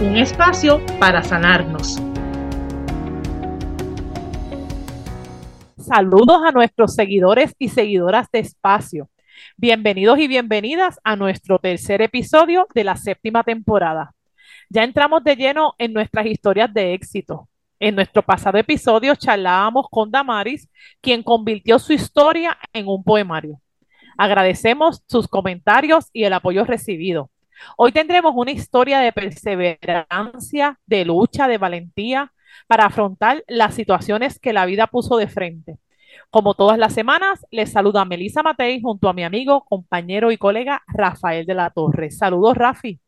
Un espacio para sanarnos. Saludos a nuestros seguidores y seguidoras de Espacio. Bienvenidos y bienvenidas a nuestro tercer episodio de la séptima temporada. Ya entramos de lleno en nuestras historias de éxito. En nuestro pasado episodio charlábamos con Damaris, quien convirtió su historia en un poemario. Agradecemos sus comentarios y el apoyo recibido. Hoy tendremos una historia de perseverancia, de lucha, de valentía para afrontar las situaciones que la vida puso de frente. Como todas las semanas, les saluda Melissa Matei junto a mi amigo, compañero y colega Rafael de la Torre. Saludos, Rafi.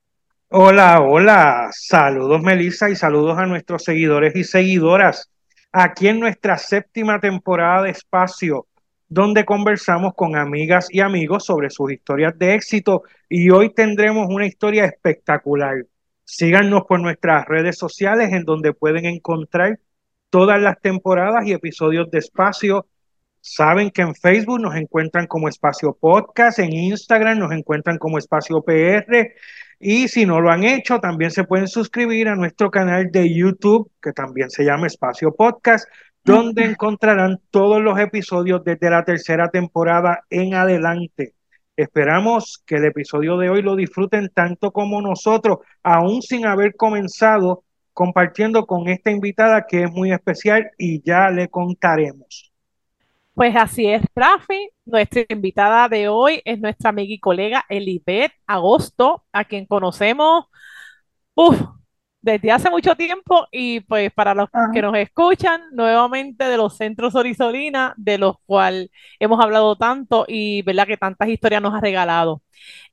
Hola, hola. Saludos, Melissa, y saludos a nuestros seguidores y seguidoras. Aquí en nuestra séptima temporada de Espacio, donde conversamos con amigas y amigos sobre sus historias de éxito y hoy tendremos una historia espectacular. Síganos por nuestras redes sociales en donde pueden encontrar todas las temporadas y episodios de Espacio. Saben que en Facebook nos encuentran como Espacio Podcast, en Instagram nos encuentran como Espacio PR y si no lo han hecho, también se pueden suscribir a nuestro canal de YouTube que también se llama Espacio Podcast donde encontrarán todos los episodios desde la tercera temporada en adelante. Esperamos que el episodio de hoy lo disfruten tanto como nosotros, aún sin haber comenzado compartiendo con esta invitada que es muy especial y ya le contaremos. Pues así es, Rafi. Nuestra invitada de hoy es nuestra amiga y colega Elibet Agosto, a quien conocemos uf, desde hace mucho tiempo y pues para los que nos escuchan nuevamente de los centros Orisolina, de los cuales hemos hablado tanto y verdad que tantas historias nos ha regalado.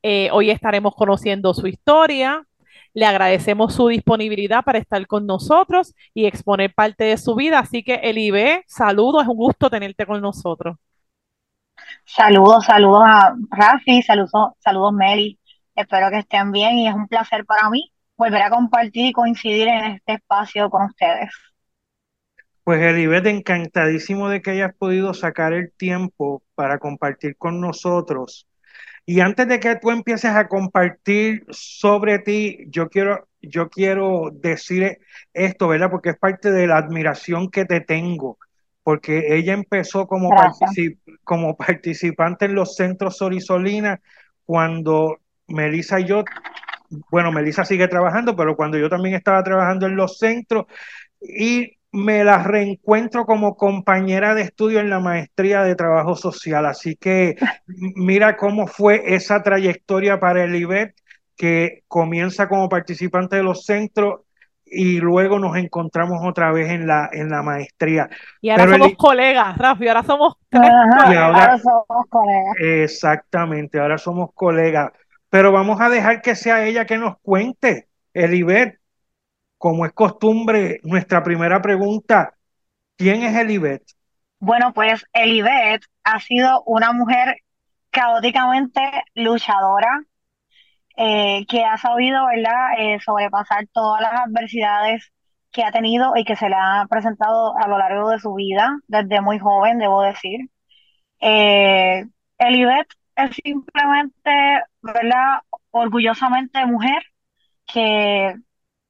Eh, hoy estaremos conociendo su historia, le agradecemos su disponibilidad para estar con nosotros y exponer parte de su vida. Así que Elibe, saludos, es un gusto tenerte con nosotros. Saludos, saludos a Rafi, saludos, saludos Meli. Espero que estén bien y es un placer para mí volver a compartir y coincidir en este espacio con ustedes. Pues Elibet, encantadísimo de que hayas podido sacar el tiempo para compartir con nosotros. Y antes de que tú empieces a compartir sobre ti, yo quiero, yo quiero decir esto, ¿verdad? Porque es parte de la admiración que te tengo, porque ella empezó como, como participante en los centros Sorisolina cuando Melissa y yo bueno, Melissa sigue trabajando, pero cuando yo también estaba trabajando en los centros y me la reencuentro como compañera de estudio en la maestría de trabajo social. Así que mira cómo fue esa trayectoria para el IBET, que comienza como participante de los centros y luego nos encontramos otra vez en la, en la maestría. Y ahora somos colegas, Rafi, ahora somos ahora somos colegas. Exactamente, ahora somos colegas pero vamos a dejar que sea ella que nos cuente, Elibet. Como es costumbre, nuestra primera pregunta, ¿quién es Elibet? Bueno, pues Elibet ha sido una mujer caóticamente luchadora, eh, que ha sabido, ¿verdad?, eh, sobrepasar todas las adversidades que ha tenido y que se le han presentado a lo largo de su vida, desde muy joven, debo decir. Eh, Elibet es simplemente, ¿verdad? Orgullosamente mujer que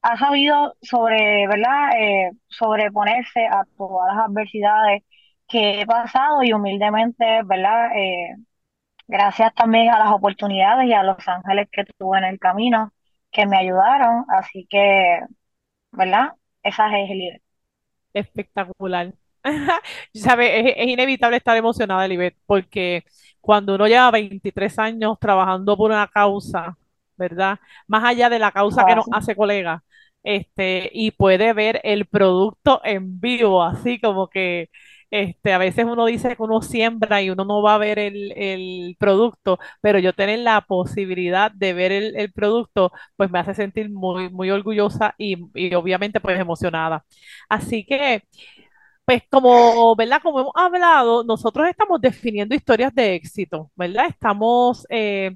ha sabido sobre, ¿verdad? Eh, sobreponerse a todas las adversidades que he pasado y humildemente, ¿verdad? Eh, gracias también a las oportunidades y a los ángeles que tuve en el camino que me ayudaron. Así que, ¿verdad? Esa es el Espectacular. ¿Sabe? Es, es, inevitable estar emocionada, Elibet, porque cuando uno lleva 23 años trabajando por una causa, ¿verdad? Más allá de la causa que nos hace colega, este, y puede ver el producto en vivo, así como que Este, a veces uno dice que uno siembra y uno no va a ver el, el producto, pero yo tener la posibilidad de ver el, el producto, pues me hace sentir muy, muy orgullosa y, y obviamente pues emocionada. Así que, pues como, ¿verdad? Como hemos hablado, nosotros estamos definiendo historias de éxito, ¿verdad? Estamos eh,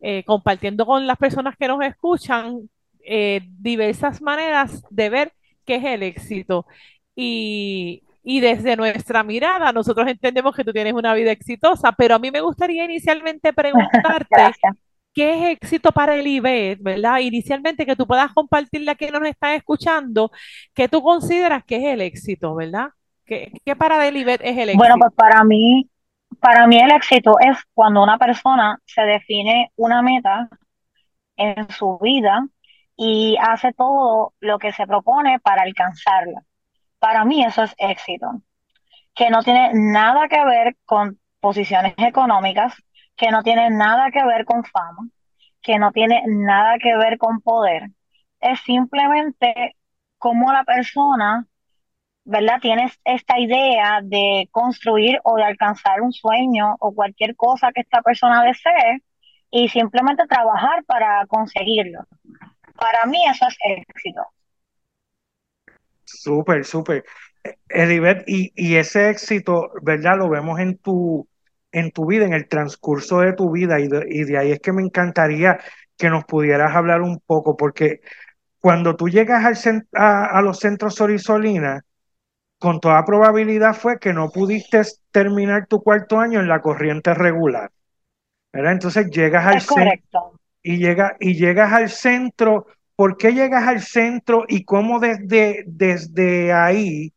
eh, compartiendo con las personas que nos escuchan eh, diversas maneras de ver qué es el éxito. Y, y desde nuestra mirada, nosotros entendemos que tú tienes una vida exitosa, pero a mí me gustaría inicialmente preguntarte Gracias. qué es éxito para el IBET, ¿verdad? Inicialmente que tú puedas compartirle a quienes nos están escuchando, qué tú consideras que es el éxito, ¿verdad? ¿Qué, qué para el IBET es el Bueno, éxito? pues para mí, para mí el éxito es cuando una persona se define una meta en su vida y hace todo lo que se propone para alcanzarla. Para mí eso es éxito, que no tiene nada que ver con posiciones económicas, que no tiene nada que ver con fama, que no tiene nada que ver con poder. Es simplemente cómo la persona ¿verdad? Tienes esta idea de construir o de alcanzar un sueño o cualquier cosa que esta persona desee y simplemente trabajar para conseguirlo. Para mí eso es éxito. Súper, súper. Heribet, y, y ese éxito, ¿verdad? Lo vemos en tu, en tu vida, en el transcurso de tu vida, y de, y de ahí es que me encantaría que nos pudieras hablar un poco, porque cuando tú llegas al a, a los centros Sorisolina, con toda probabilidad fue que no pudiste terminar tu cuarto año en la corriente regular, ¿verdad? Entonces llegas al centro y, llega, y llegas al centro. ¿Por qué llegas al centro y cómo desde, desde ahí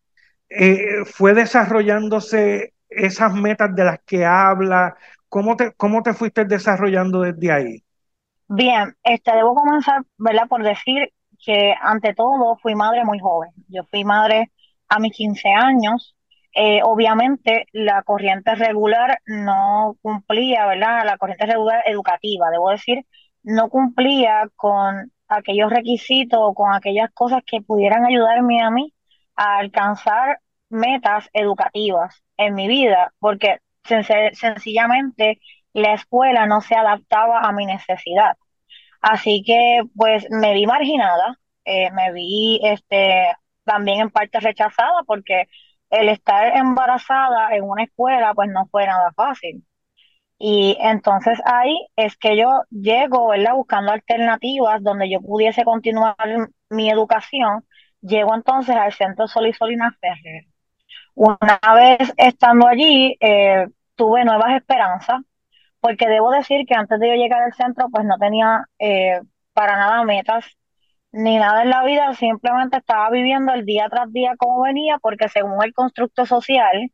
eh, fue desarrollándose esas metas de las que habla? ¿Cómo te, cómo te fuiste desarrollando desde ahí? Bien, este, debo comenzar, ¿verdad? Por decir que ante todo fui madre muy joven. Yo fui madre a mis 15 años. Eh, obviamente la corriente regular no cumplía, ¿verdad? La corriente regular educativa, debo decir, no cumplía con aquellos requisitos o con aquellas cosas que pudieran ayudarme a mí a alcanzar metas educativas en mi vida, porque sen- sencillamente la escuela no se adaptaba a mi necesidad. Así que pues me vi marginada, eh, me vi este, también en parte rechazada porque el estar embarazada en una escuela pues no fue nada fácil. Y entonces ahí es que yo llego, ¿verdad? Buscando alternativas donde yo pudiese continuar mi educación. Llego entonces al Centro Sol y Solina Ferrer. Una vez estando allí, eh, tuve nuevas esperanzas porque debo decir que antes de yo llegar al centro, pues no tenía eh, para nada metas ni nada en la vida, simplemente estaba viviendo el día tras día como venía, porque según el constructo social,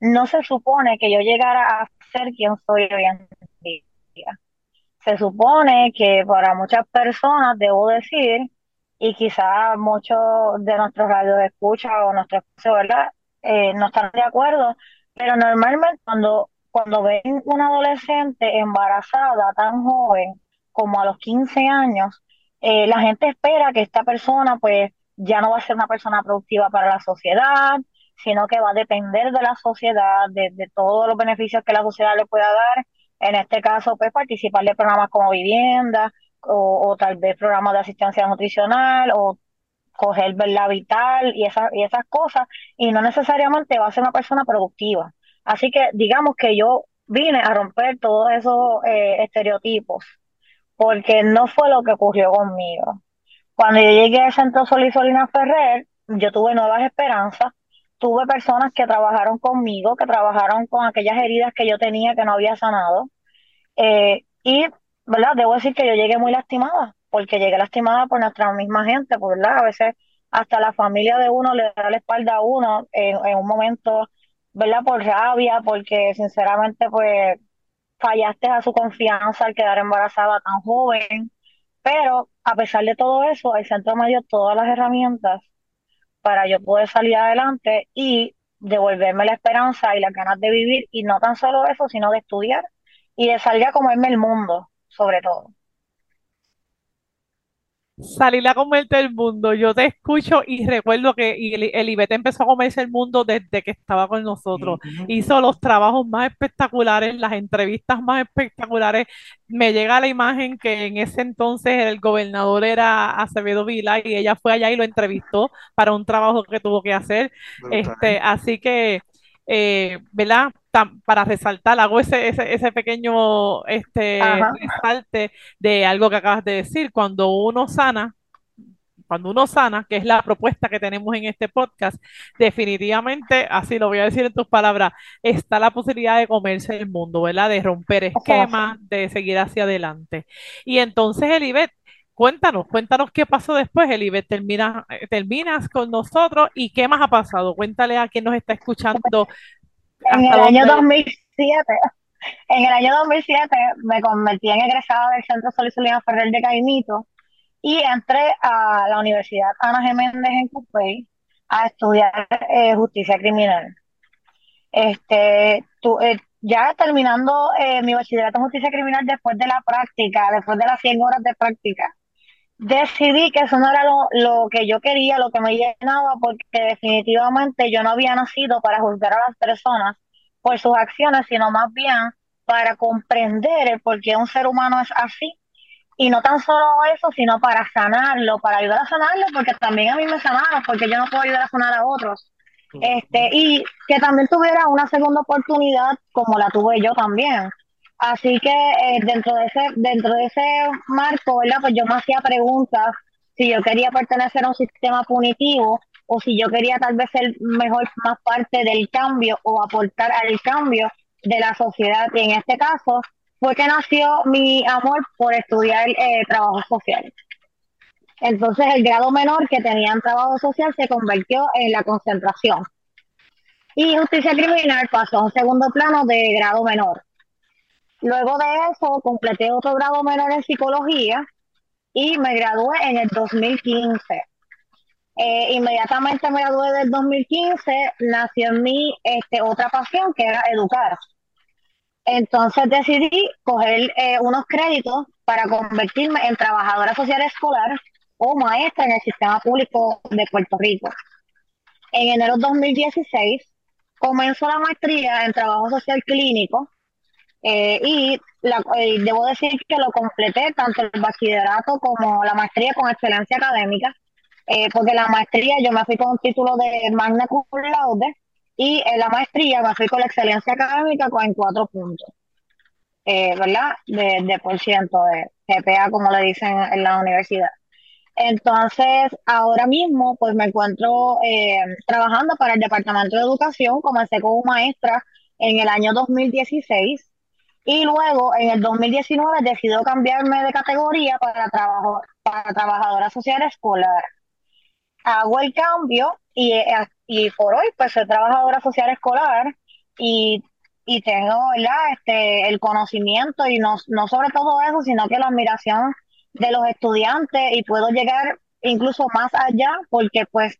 no se supone que yo llegara a ser quien soy hoy en día. Se supone que para muchas personas, debo decir, y quizás muchos de nuestros radioescuchas o nuestros, ¿verdad? Eh, no están de acuerdo, pero normalmente cuando, cuando ven una adolescente embarazada tan joven como a los 15 años, eh, la gente espera que esta persona pues ya no va a ser una persona productiva para la sociedad, sino que va a depender de la sociedad, de, todos los beneficios que la sociedad le pueda dar. En este caso, pues participar de programas como vivienda o, o tal vez programas de asistencia nutricional o coger la vital y, esa, y esas cosas, y no necesariamente va a ser una persona productiva. Así que digamos que yo vine a romper todos esos eh, estereotipos, porque no fue lo que ocurrió conmigo. Cuando yo llegué al Centro Sol y Solina Ferrer, yo tuve nuevas esperanzas, tuve personas que trabajaron conmigo, que trabajaron con aquellas heridas que yo tenía que no había sanado eh, y, ¿verdad? Debo decir que yo llegué muy lastimada, porque llegué lastimada por nuestra misma gente, pues, ¿verdad? A veces hasta la familia de uno le da la espalda a uno en, en un momento, ¿verdad? Por rabia, porque sinceramente, pues, fallaste a su confianza al quedar embarazada tan joven. Pero a pesar de todo eso, el centro me dio todas las herramientas para yo poder salir adelante y devolverme la esperanza y las ganas de vivir, y no tan solo eso, sino de estudiar y de salir a comerme el mundo, sobre todo. Salir a comerte el mundo. Yo te escucho y recuerdo que el, Ivete empezó a comerse el mundo desde que estaba con nosotros. Hizo los trabajos más espectaculares, las entrevistas más espectaculares. Me llega la imagen que en ese entonces el gobernador era Acevedo Vila y ella fue allá y lo entrevistó para un trabajo que tuvo que hacer. Este, así que, eh, ¿verdad? Para resaltar, hago ese, ese, pequeño este, resalte de algo que acabas de decir. Cuando uno sana, cuando uno sana, que es la propuesta que tenemos en este podcast, definitivamente, así lo voy a decir en tus palabras, está la posibilidad de comerse el mundo, ¿verdad? De romper esquemas, de seguir hacia adelante. Y entonces, Elibet, cuéntanos, cuéntanos qué pasó después, Elibet. Terminas, eh, terminas con nosotros y qué más ha pasado. Cuéntale a quien nos está escuchando en el año 2007, en el año 2007 me convertí en egresada del Centro Solisolina Ferrer de Caimito y entré a la Universidad Ana G. Méndez en Cupey a estudiar eh, justicia criminal. Este, eh, ya terminando eh, mi bachillerato en justicia criminal después de la práctica, después de las 100 horas de práctica, decidí que eso no era lo, lo, que yo quería, lo que me llenaba, porque definitivamente yo no había nacido para juzgar a las personas por sus acciones, sino más bien para comprender el por qué un ser humano es así. Y no tan solo eso, sino para sanarlo, para ayudar a sanarlo, porque también a mí me sanaron, porque yo no puedo ayudar a sanar a otros. Este, y que también tuviera una segunda oportunidad como la tuve yo también. Así que eh, dentro de ese dentro de ese marco, ¿verdad? Pues yo me hacía preguntas si yo quería pertenecer a un sistema punitivo o si yo quería tal vez ser mejor más parte del cambio o aportar al cambio de la sociedad. Y en este caso fue que nació mi amor por estudiar eh, trabajo social. Entonces el grado menor que tenía en trabajo social se convirtió en la concentración. Y justicia criminal pasó a un segundo plano de grado menor. Luego de eso, completé otro grado menor en psicología y me gradué en el 2015. Eh, inmediatamente me gradué del 2015, nació en mí este, otra pasión que era educar. Entonces decidí coger eh, unos créditos para convertirme en trabajadora social escolar o maestra en el sistema público de Puerto Rico. En enero de 2016 comenzó la maestría en trabajo social clínico eh, y eh, debo decir que lo completé tanto el bachillerato como la maestría con excelencia académica, eh, porque la maestría yo me fui con un título de magna cum laude y en la maestría me fui con la excelencia académica con cuatro puntos, ¿verdad? De, de por ciento de GPA, como le dicen en la universidad. Entonces, ahora mismo, pues me encuentro trabajando para el Departamento de Educación, comencé como maestra en el año 2016 y luego en el 2019 decidió cambiarme de categoría para, trabajo, para trabajadora social escolar. Hago el cambio y, y por hoy pues soy trabajadora social escolar y, y tengo Este, el conocimiento y no, no sobre todo eso, sino que la admiración de los estudiantes y puedo llegar incluso más allá porque pues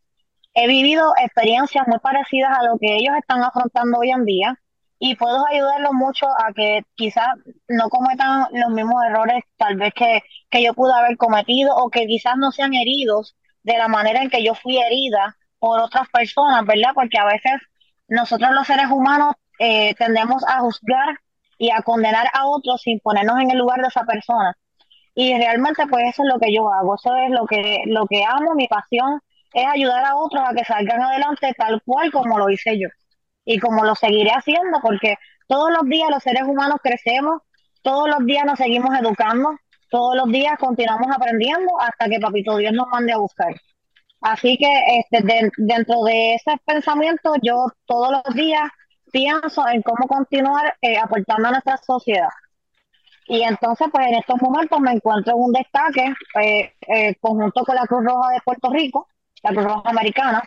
he vivido experiencias muy parecidas a lo que ellos están afrontando hoy en día y puedo ayudarlos mucho a que quizás no cometan los mismos errores tal vez que, que yo pude haber cometido o que quizás no sean heridos de la manera en que yo fui herida por otras personas, ¿verdad? Porque a veces nosotros los seres humanos eh, tendemos a juzgar y a condenar a otros sin ponernos en el lugar de esa persona. Y realmente pues eso es lo que yo hago, eso es lo que, lo que amo, mi pasión es ayudar a otros a que salgan adelante tal cual como lo hice yo y como lo seguiré haciendo porque todos los días los seres humanos crecemos, todos los días nos seguimos educando, todos los días continuamos aprendiendo hasta que Papito Dios nos mande a buscar. Así que este, dentro de ese pensamiento yo todos los días pienso en cómo continuar eh, aportando a nuestra sociedad. Y entonces, pues en estos momentos me encuentro en un destaque eh, eh, conjunto con la Cruz Roja de Puerto Rico, la Cruz Roja Americana,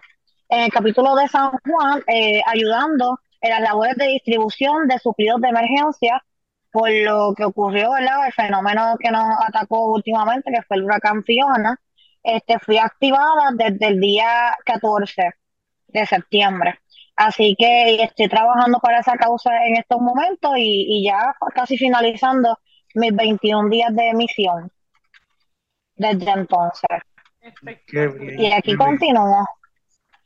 en el capítulo de San Juan, eh, ayudando en las labores de distribución de suplidos de emergencia por lo que ocurrió, ¿verdad? El fenómeno que nos atacó últimamente, que fue el huracán Fiona, este, fui activada desde el día 14 de septiembre. Así que estoy trabajando para esa causa en estos momentos y, y ya casi finalizando mis 21 días de emisión. desde entonces. Y aquí continúa.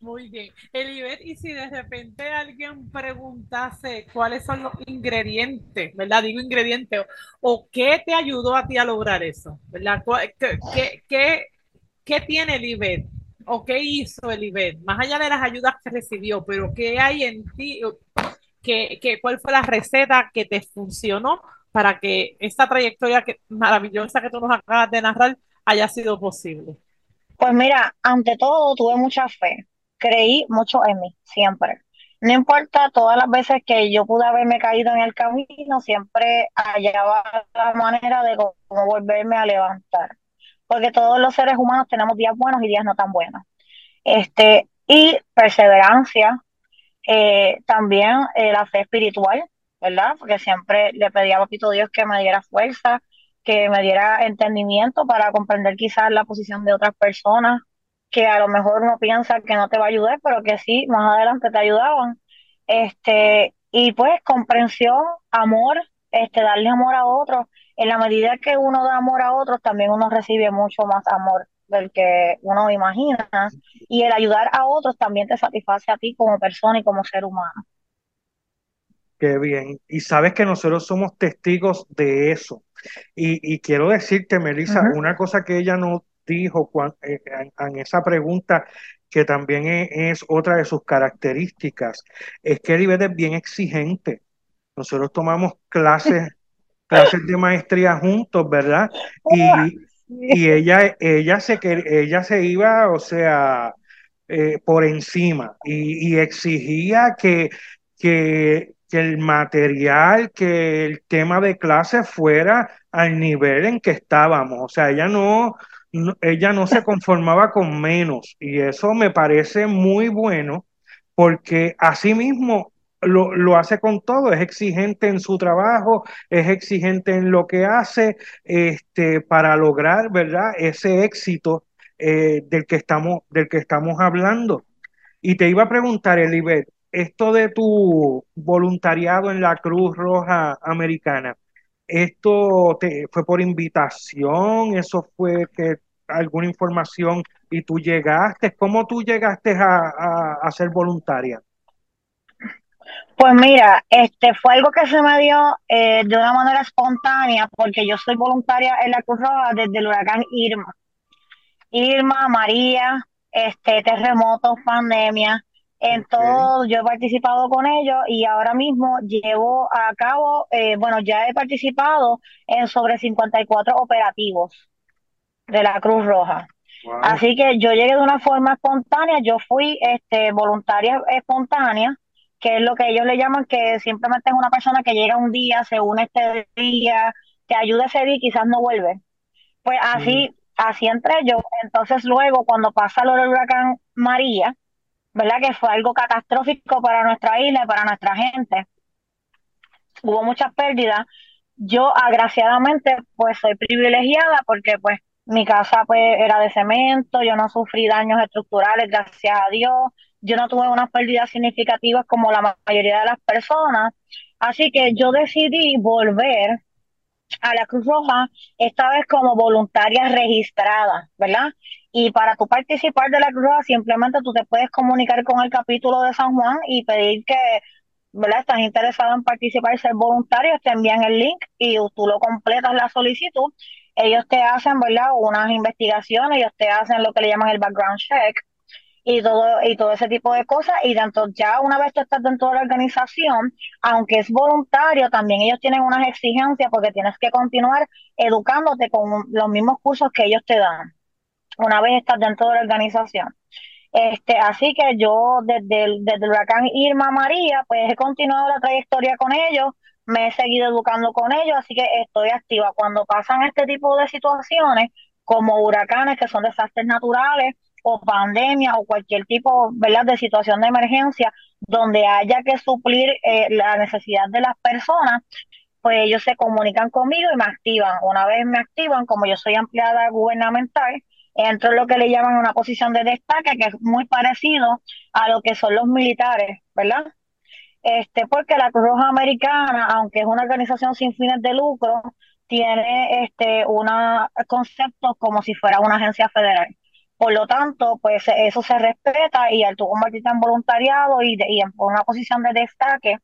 Muy bien. Elibet, y si de repente alguien preguntase cuáles son los ingredientes, ¿verdad? Digo ingredientes, o, qué te ayudó a ti a lograr eso, ¿verdad? ¿Qué, qué, qué, tiene Elibet? ¿O qué hizo Elibet? Más allá de las ayudas que recibió, pero ¿qué hay en ti? ¿Qué, qué, cuál fue la receta que te funcionó para que esta trayectoria que, maravillosa que tú nos acabas de narrar haya sido posible? Pues mira, ante todo tuve mucha fe creí mucho en mí, siempre. No importa todas las veces que yo pude haberme caído en el camino, siempre hallaba la manera de cómo volverme a levantar. Porque todos los seres humanos tenemos días buenos y días no tan buenos. Este, y perseverancia, eh, también eh, la fe espiritual, ¿verdad? Porque siempre le pedía a Dios que me diera fuerza, que me diera entendimiento para comprender quizás la posición de otras personas, que a lo mejor uno piensa que no te va a ayudar, pero que sí, más adelante te ayudaban. Este, y pues comprensión, amor, este, darle amor a otros. En la medida que uno da amor a otros, también uno recibe mucho más amor del que uno imagina. Y el ayudar a otros también te satisface a ti como persona y como ser humano. Qué bien. Y sabes que nosotros somos testigos de eso. Y, quiero decirte, Melissa, una cosa que ella no dijo eh, en, esa pregunta, que también es, otra de sus características, es que Elibet es bien exigente. Nosotros tomamos clases, clases de maestría juntos, ¿verdad? Y, y ella, ella, se, ella se iba, o sea, eh, por encima y, exigía que, que, que, el material, que el tema de clase fuera al nivel en que estábamos. O sea, ella no, ella no se conformaba con menos y eso me parece muy bueno porque así mismo lo, lo, hace con todo, es exigente en su trabajo, es exigente en lo que hace este, para lograr ¿verdad? ese éxito eh, del, que estamos, del que estamos hablando. Y te iba a preguntar, Elibet, esto de tu voluntariado en la Cruz Roja Americana, ¿Esto te, fue por invitación? ¿Eso fue que alguna información y tú llegaste? ¿Cómo tú llegaste a, a, ser voluntaria? Pues mira, este fue algo que se me dio eh, de una manera espontánea porque yo soy voluntaria en la Cruz Roja desde el huracán Irma. Irma, María, este terremotos, pandemia, en todo yo he participado con ellos y ahora mismo llevo a cabo, eh, bueno, ya he participado en sobre 54 operativos de la Cruz Roja. Así que yo llegué de una forma espontánea, yo fui este, voluntaria espontánea, que es lo que ellos le llaman que simplemente es una persona que llega un día, se une este día, te ayuda ese día y quizás no vuelve. Pues así, mm. así entré yo. Entonces luego cuando pasa lo del huracán María, ¿verdad? Que fue algo catastrófico para nuestra isla y para nuestra gente. Hubo muchas pérdidas. Yo, agraciadamente, pues soy privilegiada porque pues mi casa pues era de cemento, yo no sufrí daños estructurales, gracias a Dios. Yo no tuve unas pérdidas significativas como la mayoría de las personas. Así que yo decidí volver a la Cruz Roja, esta vez como voluntaria registrada, ¿verdad? Y para tú participar de la Cruz Roja, simplemente tú te puedes comunicar con el capítulo de San Juan y pedir que, ¿verdad? Estás interesado en participar y ser voluntario, te envían el link y tú lo completas la solicitud. Ellos te hacen, ¿verdad? Unas investigaciones, ellos te hacen lo que le llaman el background check y todo, y todo ese tipo de cosas. Y tanto ya una vez tú estás dentro de la organización, aunque es voluntario, también ellos tienen unas exigencias porque tienes que continuar educándote con los mismos cursos que ellos te dan una vez estás dentro de la organización. Este, así que yo desde el, desde el huracán Irma María, pues he continuado la trayectoria con ellos, me he seguido educando con ellos, así que estoy activa. Cuando pasan este tipo de situaciones, como huracanes que son desastres naturales, o pandemia o cualquier tipo de situación de emergencia donde haya que suplir eh, la necesidad de las personas, pues ellos se comunican conmigo y me activan. Una vez me activan, como yo soy empleada gubernamental, entro en lo que le llaman una posición de destaque, que es muy parecido a lo que son los militares, ¿verdad? Este, porque la Cruz Roja Americana, aunque es una organización sin fines de lucro, tiene este una conceptos como si fuera una agencia federal. Por lo tanto, pues eso se respeta y al tú convertirte en voluntariado y, y en una posición de destaque,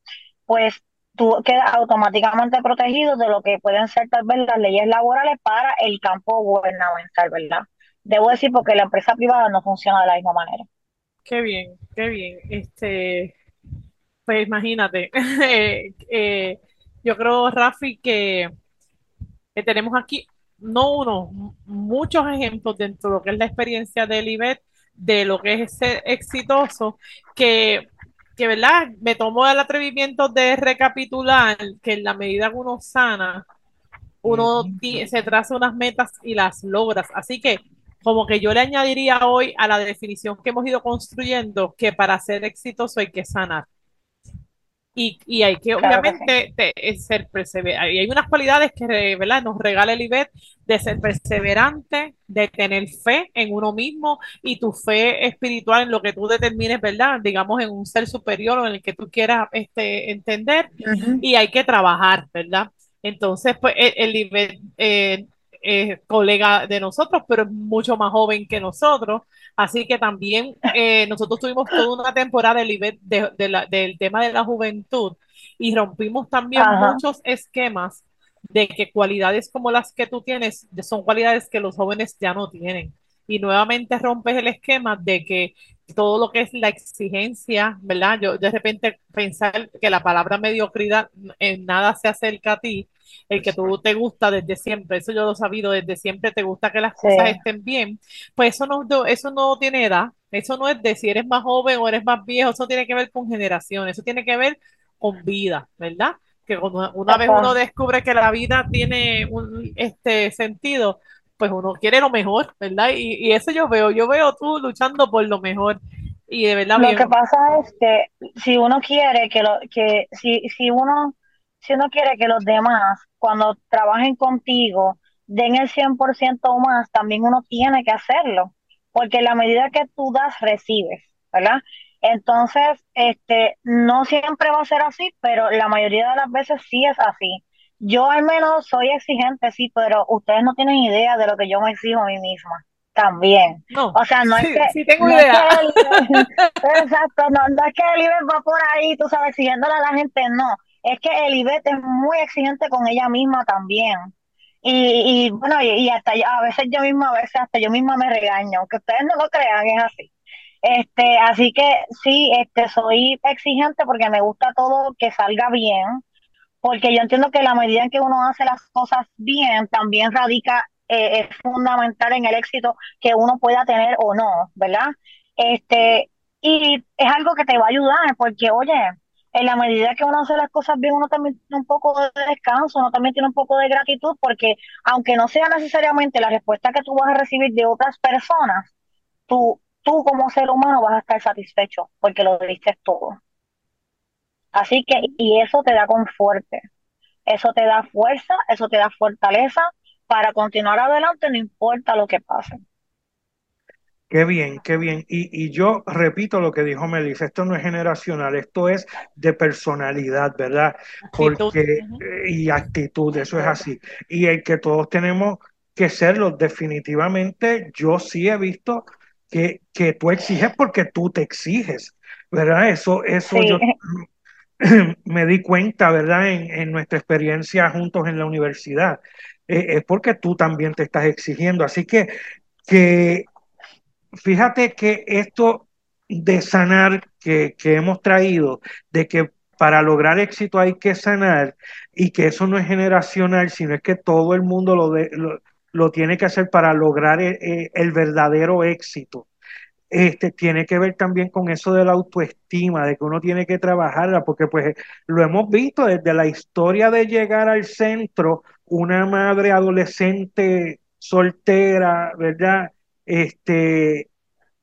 pues tú quedas automáticamente protegido de lo que pueden ser tal vez las leyes laborales para el campo gubernamental, ¿verdad? Debo decir porque la empresa privada no funciona de la misma manera. Qué bien, qué bien. Este, pues imagínate, eh, eh, yo creo, Rafi, que, tenemos aquí no uno, muchos ejemplos dentro de lo que es la experiencia del IBET, de lo que es ser exitoso, que, que ¿verdad? Me tomo el atrevimiento de recapitular que en la medida que uno sana, uno se traza unas metas y las logras. Así que como que yo le añadiría hoy a la definición que hemos ido construyendo que para ser exitoso hay que sanar. Y, y hay que, obviamente, ser perseverante. Y hay unas cualidades que ¿verdad? nos regala el IBET de ser perseverante, de tener fe en uno mismo y tu fe espiritual en lo que tú determines, ¿verdad? Digamos, en un ser superior o en el que tú quieras este, entender. Y hay que trabajar, ¿verdad? Entonces, pues el, el IBET eh, es colega de nosotros, pero es mucho más joven que nosotros. Así que también eh, nosotros tuvimos toda una temporada de, de, del tema de la juventud y rompimos también muchos esquemas de que cualidades como las que tú tienes son cualidades que los jóvenes ya no tienen. Y nuevamente rompes el esquema de que todo lo que es la exigencia, ¿verdad? Yo de repente pensar que la palabra mediocridad en nada se acerca a ti, el que tú te gusta desde siempre, eso yo lo he sabido desde siempre, te gusta que las cosas estén bien, pues eso no, eso no tiene edad, eso no es de si eres más joven o eres más viejo, eso tiene que ver con generación, eso tiene que ver con vida, ¿verdad? Que una, vez uno descubre que la vida tiene un este sentido, pues uno quiere lo mejor, ¿verdad? Y, y eso yo veo, yo veo tú luchando por lo mejor. Y de verdad, lo que pasa es que si uno quiere que lo, que si, si uno si uno quiere que los demás, cuando trabajen contigo, den el 100% más, también uno tiene que hacerlo, porque la medida que tú das, recibes, ¿verdad? Entonces, este, no siempre va a ser así, pero la mayoría de las veces sí es así. Yo al menos soy exigente, sí, pero ustedes no tienen idea de lo que yo me exijo a mí misma también. No, o sea, no es que. Sí, tengo idea. exacto, no, no, es que el IBE va por ahí, tú sabes, siguiéndole a la gente, no es que Elibet es muy exigente con ella misma también. Y, y bueno, y, hasta a veces yo misma, a veces hasta yo misma me regaño, aunque ustedes no lo crean, es así. Este, así que sí, este, soy exigente porque me gusta todo que salga bien, porque yo entiendo que la medida en que uno hace las cosas bien, también radica, eh, es fundamental en el éxito que uno pueda tener o no, ¿verdad? Este, y es algo que te va a ayudar, porque oye, en la medida que uno hace las cosas bien, uno también tiene un poco de descanso, uno también tiene un poco de gratitud, porque aunque no sea necesariamente la respuesta que tú vas a recibir de otras personas, tú, tú como ser humano vas a estar satisfecho porque lo diste todo. Así que, y eso te da confort, eso te da fuerza, eso te da fortaleza para continuar adelante, no importa lo que pase. Qué bien, qué bien. Y, y, yo repito lo que dijo Melissa, esto no es generacional, esto es de personalidad, ¿verdad? Porque, eh, y actitud, eso es así. Y el que todos tenemos que serlo, definitivamente, yo sí he visto que, que tú exiges porque tú te exiges, ¿verdad? Eso, eso yo me di cuenta, ¿verdad? En, nuestra experiencia juntos en la universidad. Eh, es porque tú también te estás exigiendo. Así que, fíjate que esto de sanar que, hemos traído, de que para lograr éxito hay que sanar y que eso no es generacional, sino es que todo el mundo lo, lo, tiene que hacer para lograr eh, eh, el, verdadero éxito. Este, tiene que ver también con eso de la autoestima, de que uno tiene que trabajarla, porque pues lo hemos visto desde la historia de llegar al centro, una madre adolescente soltera, ¿verdad? Este,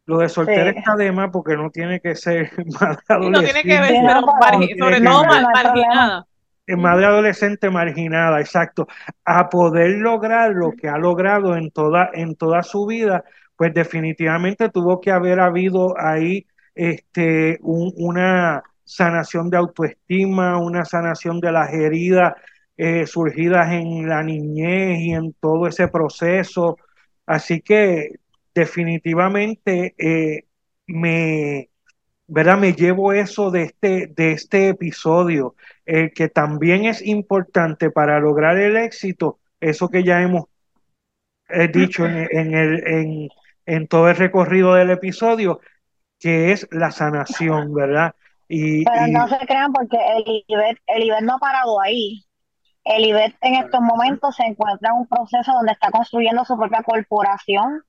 lo de soltera está de más porque no tiene que ser madre adolescente. No tiene que ver, sobre todo marginada. Madre adolescente marginada, exacto. A poder lograr lo que ha logrado en toda, en toda su vida, pues definitivamente tuvo que haber habido ahí este, una sanación de autoestima, una sanación de las heridas eh, surgidas en la niñez y en todo ese proceso. Así que definitivamente eh, me, ¿verdad? me llevo eso de este, de este episodio, eh, que también es importante para lograr el éxito, eso que ya hemos dicho en, el, en, todo el recorrido del episodio, que es la sanación, ¿verdad? Y, Pero no se crean porque el IBET, el no ha parado ahí. El IBET en estos momentos se encuentra en un proceso donde está construyendo su propia corporación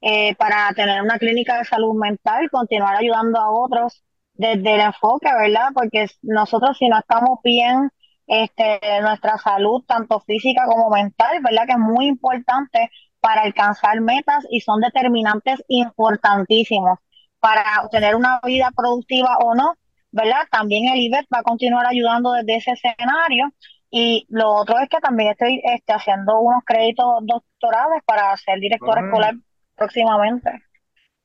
eh, para tener una clínica de salud mental, continuar ayudando a otros desde el enfoque, ¿verdad? Porque nosotros si no estamos bien, este, nuestra salud, tanto física como mental, ¿verdad? Que es muy importante para alcanzar metas y son determinantes importantísimos para obtener una vida productiva o no, ¿verdad? También el IBET va a continuar ayudando desde ese escenario y lo otro es que también estoy este, haciendo unos créditos doctorales para ser director ah. escolar próximamente.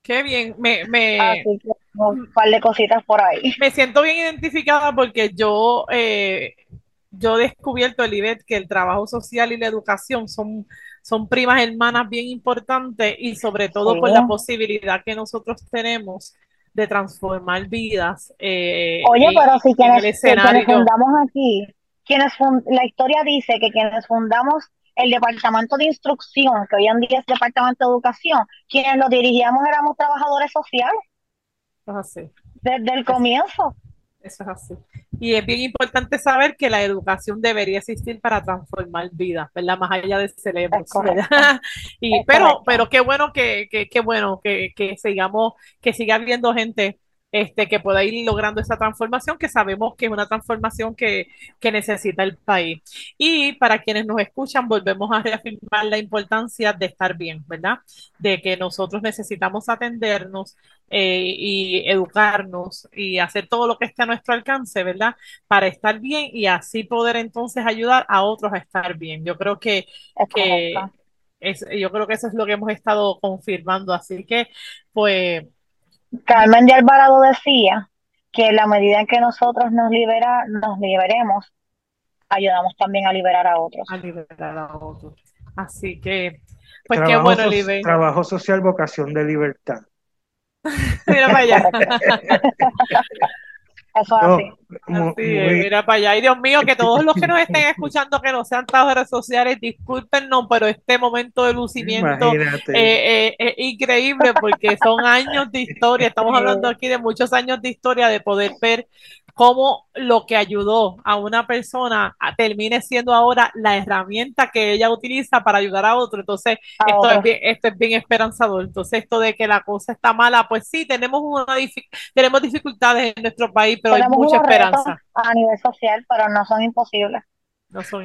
Qué bien, me, me, Así que un par de cositas por ahí. Me siento bien identificada porque yo, eh, yo he descubierto, Elivet, que el trabajo social y la educación son, son primas hermanas bien importantes y sobre todo por la posibilidad que nosotros tenemos de transformar vidas. Eh, Oye, pero si quienes, quienes fundamos aquí quienes la historia dice que quienes fundamos el departamento de instrucción, que hoy en día es departamento de educación, quienes lo dirigíamos éramos trabajadores sociales. Así. Desde el comienzo. Eso es así. Y es bien importante saber que la educación debería existir para transformar vidas, ¿verdad? Más allá de cerebros. y, pero, pero qué bueno que, que, qué bueno que, que sigamos, que siga habiendo gente este, que pueda ir logrando esa transformación, que sabemos que es una transformación que, que, necesita el país. Y para quienes nos escuchan, volvemos a reafirmar la importancia de estar bien, ¿verdad? De que nosotros necesitamos atendernos eh, y educarnos y hacer todo lo que esté a nuestro alcance, ¿verdad? Para estar bien y así poder entonces ayudar a otros a estar bien. Yo creo que, que es, yo creo que eso es lo que hemos estado confirmando. Así que, pues Carmen de Alvarado decía que en la medida en que nosotros nos libera, nos liberemos, ayudamos también a liberar a otros. A liberar a otros. Así que, pues qué bueno, so Trabajo social, vocación de libertad. Mira para allá. Eso así. mira para allá. Y Dios mío, que todos los que nos estén escuchando que no sean trabajadores sociales, discúlpenos, pero este momento de lucimiento eh, eh, es increíble porque son años de historia. Estamos hablando aquí de muchos años de historia de poder ver cómo lo que ayudó a una persona a, termine siendo ahora la herramienta que ella utiliza para ayudar a otro. Entonces, esto, Es bien, esto es bien esperanzador. Entonces, esto de que la cosa está mala, pues sí, tenemos una tenemos dificultades en nuestro país, pero hay mucha esperanza. A nivel social, pero no son imposibles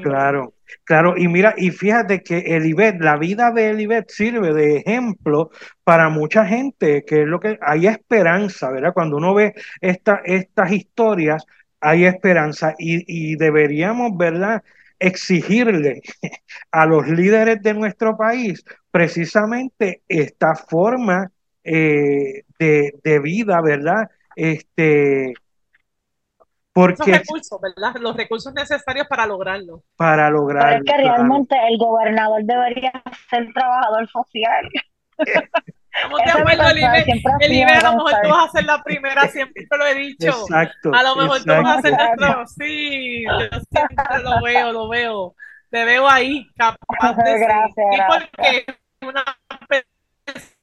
claro, claro. Y mira, y fíjate que el IBET, la vida de Elibet sirve de ejemplo para mucha gente, que es lo que hay esperanza, ¿verdad? Cuando uno ve esta, estas historias, hay esperanza y, y deberíamos, ¿verdad? exigirle a los líderes de nuestro país precisamente esta forma eh, de, de, vida, ¿verdad? Este, porque, recursos, ¿verdad? Los recursos necesarios para lograrlo. Para lograrlo. Pero es que realmente el gobernador debería ser trabajador social. Estamos de acuerdo, el a lo mejor tú vas a ser la primera, siempre te lo he dicho. Exacto. A lo mejor tú vas a ser nuestro. Sí, yo siempre lo veo, lo veo. Te veo ahí, capaz de gracias, sí, porque una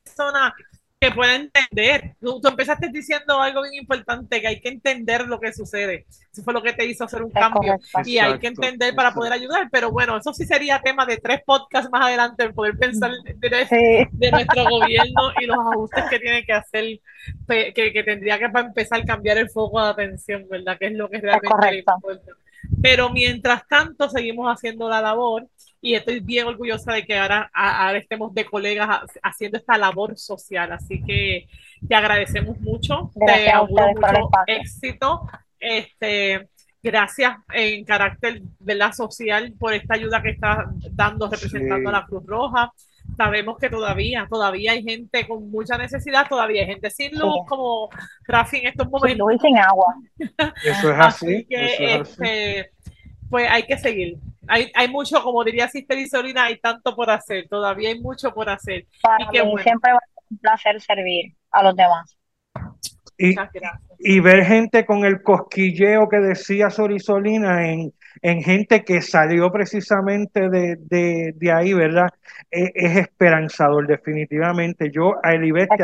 persona que pueda entender. Tú, empezaste diciendo algo bien importante, que hay que entender lo que sucede. Eso fue lo que te hizo hacer un cambio. Y hay que entender para poder ayudar. Pero bueno, eso sí sería tema de tres podcasts más adelante, poder pensar de, nuestro gobierno y los ajustes que tiene que hacer, que, que tendría que empezar a cambiar el foco de atención, ¿verdad? Que es lo que realmente importa. Pero mientras tanto, seguimos haciendo la labor y estoy bien orgullosa de que ahora, ahora estemos de colegas haciendo esta labor social. Así que te agradecemos mucho, te auguro mucho éxito. Este, gracias en carácter de la social por esta ayuda que estás dando representando a la Cruz Roja. Sabemos que todavía, todavía hay gente con mucha necesidad, todavía hay gente sin luz, como Rafi en estos momentos. Sin sin agua. Eso es así. que, este, pues hay que seguir. Hay, hay mucho, como diría Sister Isolina, hay tanto por hacer, todavía hay mucho por hacer. Para y mí siempre va a ser un placer servir a los demás. Y, y, ver gente con el cosquilleo que decía Sorisolina en, en gente que salió precisamente de, de, de ahí, ¿verdad? Es, es, esperanzador, definitivamente. Yo, a Elibet, te,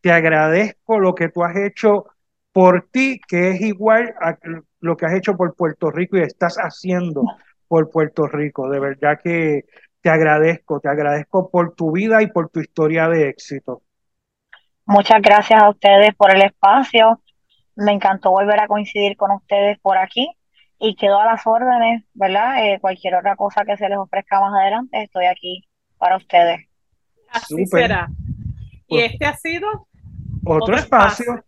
te agradezco lo que tú has hecho por ti, que es igual a lo que has hecho por Puerto Rico y estás haciendo por Puerto Rico. De verdad que te agradezco, te agradezco por tu vida y por tu historia de éxito. Muchas gracias a ustedes por el espacio. Me encantó volver a coincidir con ustedes por aquí y quedo a las órdenes, ¿verdad? Eh, cualquier otra cosa que se les ofrezca más adelante, estoy aquí para ustedes. Así será. Y pues este ha sido otro, espacio.